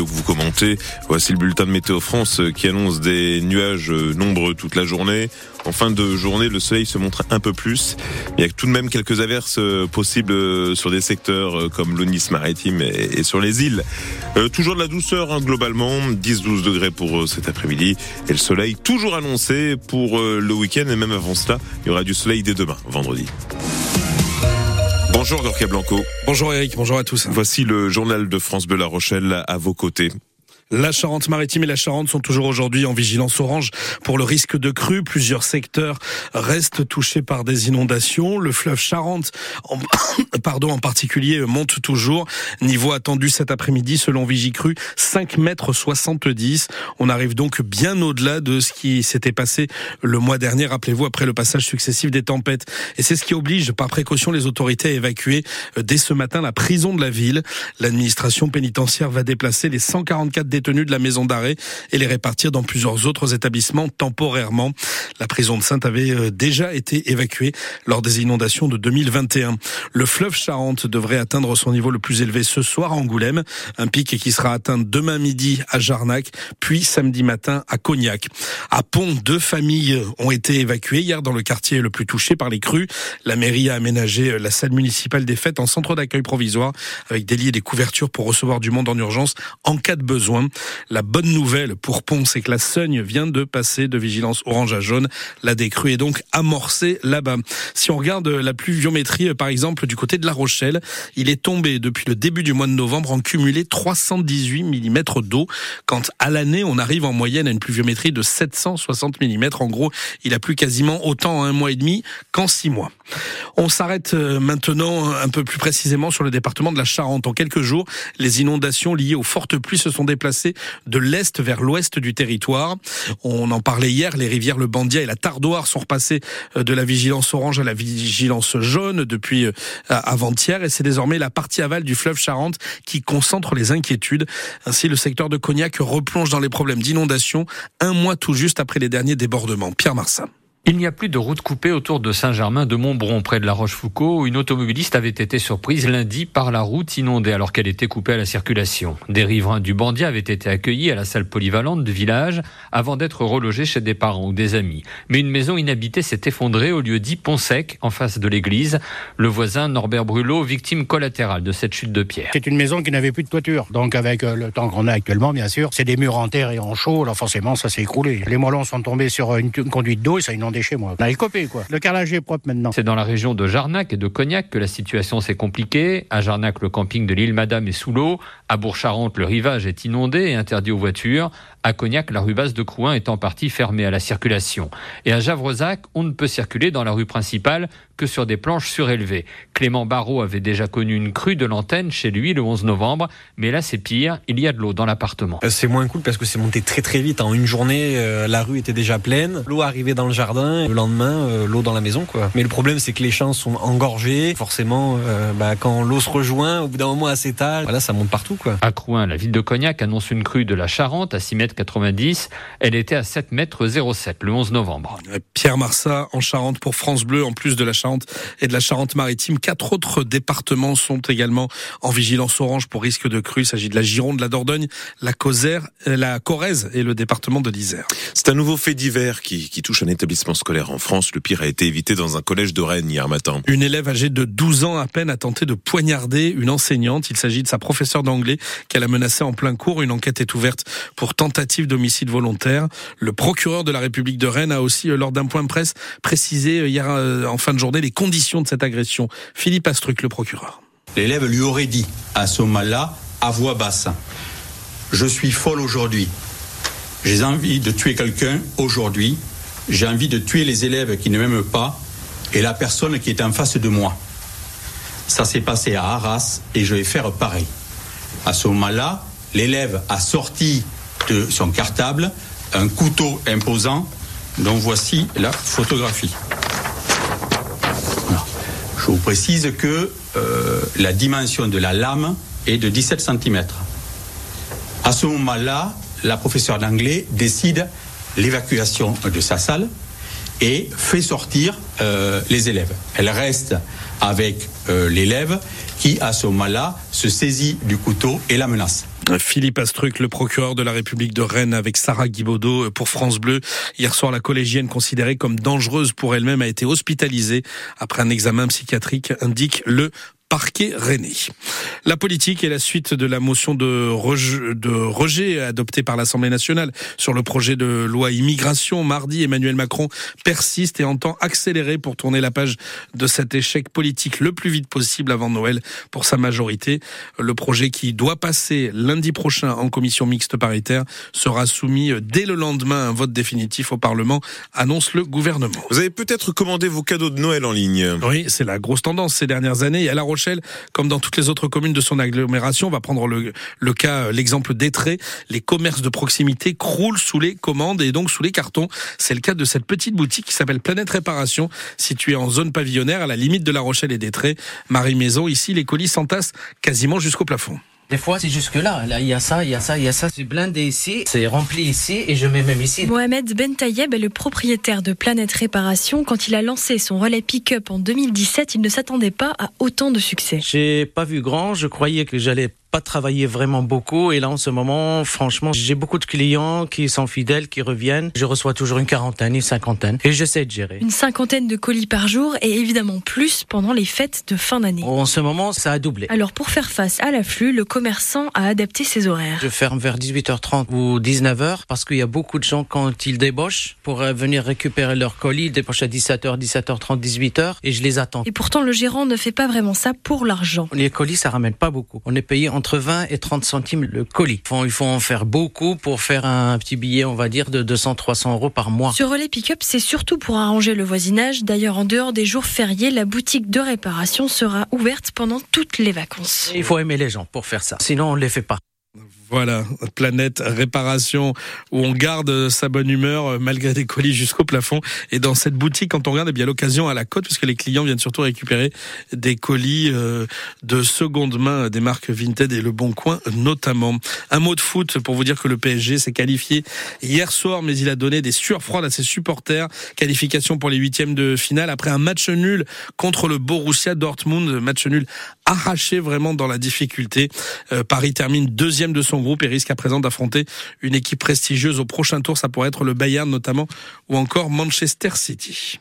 vous commentez. Voici le bulletin de Météo France qui annonce des nuages nombreux toute la journée. En fin de journée, le soleil se montre un peu plus. Il y a tout de même quelques averses possibles sur des secteurs comme l'Onis maritime et sur les îles. toujours de la douceur hein, globalement, 10-12 degrés pour cet après-midi. Et le soleil toujours annoncé pour le week-end et même avant cela, il y aura du soleil dès demain, vendredi. Bonjour Gorka Blanco. Bonjour Eric, bonjour à tous. Voici le journal de France Bleu La Rochelle à vos côtés. La Charente-Maritime et la Charente sont toujours aujourd'hui en vigilance orange pour le risque de crue. Plusieurs secteurs restent touchés par des inondations. Le fleuve Charente, en, pardon, en particulier, monte toujours. Niveau attendu cet après-midi, selon Vigicru, 5 mètres 70. On arrive donc bien au-delà de ce qui s'était passé le mois dernier, rappelez-vous, après le passage successif des tempêtes. Et c'est ce qui oblige, par précaution, les autorités à évacuer euh, dès ce matin la prison de la ville. L'administration pénitentiaire va déplacer les 144 détenus de la maison d'arrêt et les répartir dans plusieurs autres établissements temporairement. La prison de Sainte avait euh, déjà été évacuée lors des inondations de 2021. Le fleuve Charente devrait atteindre son niveau le plus élevé ce soir à Angoulême, un pic qui sera atteint demain midi à Jarnac, puis samedi matin à Cognac. À Pont, deux familles ont été évacuées hier dans le quartier le plus touché par les crues. La mairie a aménagé la salle municipale des fêtes en centre d'accueil provisoire avec des lits et des couvertures pour recevoir du monde en urgence en cas de besoin. La bonne nouvelle pour Pont, c'est que la Seigne vient de passer de vigilance orange à jaune. La décrue est donc amorcée là-bas. Si on regarde la pluviométrie, par exemple, du côté de La Rochelle, il est tombé depuis le début du mois de novembre en cumulé 318 mm d'eau, quand à l'année, on arrive en moyenne à une pluviométrie de 760 mm. En gros, il a plu quasiment autant en un mois et demi qu'en six mois. On s'arrête euh, maintenant un peu plus précisément sur le département de la Charente. En quelques jours, les inondations liées aux fortes pluies se sont déplacées de l'est vers l'ouest du territoire. On en parlait hier, les rivières Le Bandia et la Tardoire sont repassées euh, de la vigilance orange à la vigilance jaune depuis euh, avant-hier et c'est désormais la partie aval du fleuve Charente qui concentre les inquiétudes. Ainsi, le secteur de Cognac replonge dans les problèmes d'inondation un mois tout juste après les derniers débordements. Pierre Marsin. Il n'y a plus de route coupée autour de Saint-Germain de Montbron, près de la Rochefoucauld, où une automobiliste avait été surprise lundi par la route inondée alors qu'elle était coupée à la circulation. Des riverains du Bandia avaient été accueillis à la salle polyvalente du village avant d'être relogés chez des parents ou des amis. Mais une maison inhabitée s'est effondrée au lieu dit Pont Sec, en face de l'église. Le voisin Norbert Brulot, victime collatérale de cette chute de pierre. C'est une maison qui n'avait plus de toiture. Donc avec euh, le temps qu'on a actuellement, bien sûr, c'est des murs en terre et en chaud. Alors forcément, ça s'est écroulé. Les moellons sont tombés sur une conduite d'eau et ça a chez moi. On a copé, quoi. Le carrelage est propre maintenant. C'est dans la région de Jarnac et de Cognac que la situation s'est compliquée. À Jarnac, le camping de l'île Madame est sous l'eau. À Bourg-Charentes, le rivage est inondé et interdit aux voitures. À Cognac, la rue basse de Crouin est en partie fermée à la circulation. Et à Javrezac, on ne peut circuler dans la rue principale que sur des planches surélevées. Clément Barrault avait déjà connu une crue de l'antenne chez lui le 11 novembre, mais là c'est pire, il y a de l'eau dans l'appartement. Euh, c'est moins cool parce que c'est monté très très vite. En une journée, euh, la rue était déjà pleine, l'eau arrivait dans le jardin, le lendemain, euh, l'eau dans la maison. quoi. Mais le problème c'est que les champs sont engorgés. Forcément, bah, quand l'eau se rejoint, au bout d'un moment à s'étage, voilà, ça monte partout. quoi. À Crouin, la ville de Cognac annonce une crue de la Charente à 6 mètres 90. Elle était à 7 mètres 07 le 11 novembre. Pierre Marsat en Charente pour France Bleu, en plus de la Charente et de la Charente-Maritime. Quatre autres départements sont également en vigilance orange pour risque de crue. Il s'agit de la Gironde, la Dordogne, la Causère, euh, la Corrèze et le département de l'Isère. C'est un nouveau fait divers qui, qui touche un établissement scolaire en France. Le pire a été évité dans un collège de Rennes hier matin. Une élève âgée de 12 ans à peine a tenté de poignarder une enseignante. Il s'agit de sa professeure d'anglais qu'elle a menacée en plein cours. Une enquête est ouverte pour tentative d'homicide volontaire. Le procureur de la République de Rennes a aussi, euh, lors d'un point de presse, précisé euh, hier en fin de journée les conditions de cette agression. Philippe Astruc, le procureur. L'élève lui aurait dit à ce moment-là, à voix basse, je suis folle aujourd'hui. J'ai envie de tuer quelqu'un aujourd'hui. J'ai envie de tuer les élèves qui ne m'aiment pas et la personne qui est en face de moi. Ça s'est passé à Arras et je vais faire pareil. À ce moment-là, l'élève a sorti de son cartable un couteau imposant dont voici la photographie. Je vous précise que euh, la dimension de la lame est de 17 cm. À ce moment-là, la professeure d'anglais décide l'évacuation de sa salle et fait sortir euh, les élèves. Elle reste avec euh, l'élève qui, à ce moment-là, se saisit du couteau et la menace. Philippe Astruc, le procureur de la République de Rennes avec Sarah Guibaudot pour France Bleu. Hier soir, la collégienne considérée comme dangereuse pour elle-même a été hospitalisée après un examen psychiatrique, indique le parquet rennais. La politique est la suite de la motion de rejet, de rejet adoptée par l'Assemblée nationale sur le projet de loi immigration. Mardi, Emmanuel Macron persiste et entend accélérer pour tourner la page de cet échec politique le plus vite possible avant Noël pour sa majorité. Le projet qui doit passer lundi prochain en commission mixte paritaire sera soumis dès le lendemain à un vote définitif au Parlement, annonce le gouvernement. Vous avez peut-être commandé vos cadeaux de Noël en ligne. Oui, c'est la grosse tendance ces dernières années. Et à La Rochelle, comme dans toutes les autres communes de son agglomération, on va prendre le, cas, l'exemple d'Etré, les commerces de proximité croulent sous les commandes et donc sous les cartons. C'est le cas de cette petite boutique qui s'appelle Planète Réparation, située en zone pavillonnaire à la limite de La Rochelle et d'Etré. Marie Maison, ici, les colis s'entassent quasiment jusqu'au plafond. Des fois, c'est jusque là. Là, il y a ça, il y a ça, il y a ça. C'est blindé ici, c'est rempli ici et je mets même ici. Mohamed Ben Tayeb est le propriétaire de Planète Réparation. Quand il a lancé son relais pick-up en 2017, il ne s'attendait pas à autant de succès. J'ai pas vu grand. Je croyais que j'allais pas travaillé vraiment beaucoup. Et là en ce moment franchement j'ai beaucoup de clients qui sont fidèles qui reviennent. Je reçois toujours une quarantaine une cinquantaine. Et j'essaie de gérer. Une cinquantaine de colis par jour et évidemment plus pendant les fêtes de fin d'année. En ce moment ça a doublé. Alors pour faire face à l'afflux le commerçant a adapté ses horaires. Je ferme vers 18h30 ou 19h parce qu'il y a beaucoup de gens quand ils débauchent pour venir récupérer leurs colis ils débauchent à 17h 17h30 18h et je les attends. Et pourtant le gérant ne fait pas vraiment ça pour l'argent. Les colis ça ramène pas beaucoup. On est payé en entre 20 et 30 centimes le colis. Il faut en faire beaucoup pour faire un petit billet, on va dire, de 200-300 euros par mois. Ce relais pick-up, c'est surtout pour arranger le voisinage. D'ailleurs, en dehors des jours fériés, la boutique de réparation sera ouverte pendant toutes les vacances. Il faut aimer les gens pour faire ça, sinon on ne les fait pas. Voilà, planète réparation où on garde sa bonne humeur euh, malgré des colis jusqu'au plafond. Et dans cette boutique, quand on regarde, eh bien l'occasion à la côte, puisque les clients viennent surtout récupérer des colis euh, de seconde main des marques Vinted et Le Bon Coin notamment. Un mot de foot pour vous dire que le PSG s'est qualifié hier soir, mais il a donné des sueurs froides à ses supporters. Qualification pour les huitièmes de finale après un match nul contre le Borussia Dortmund, match nul arraché vraiment dans la difficulté. Euh, Paris termine deuxième de son groupe et risque à présent d'affronter une équipe prestigieuse au prochain tour. Ça pourrait être le Bayern notamment ou encore Manchester City.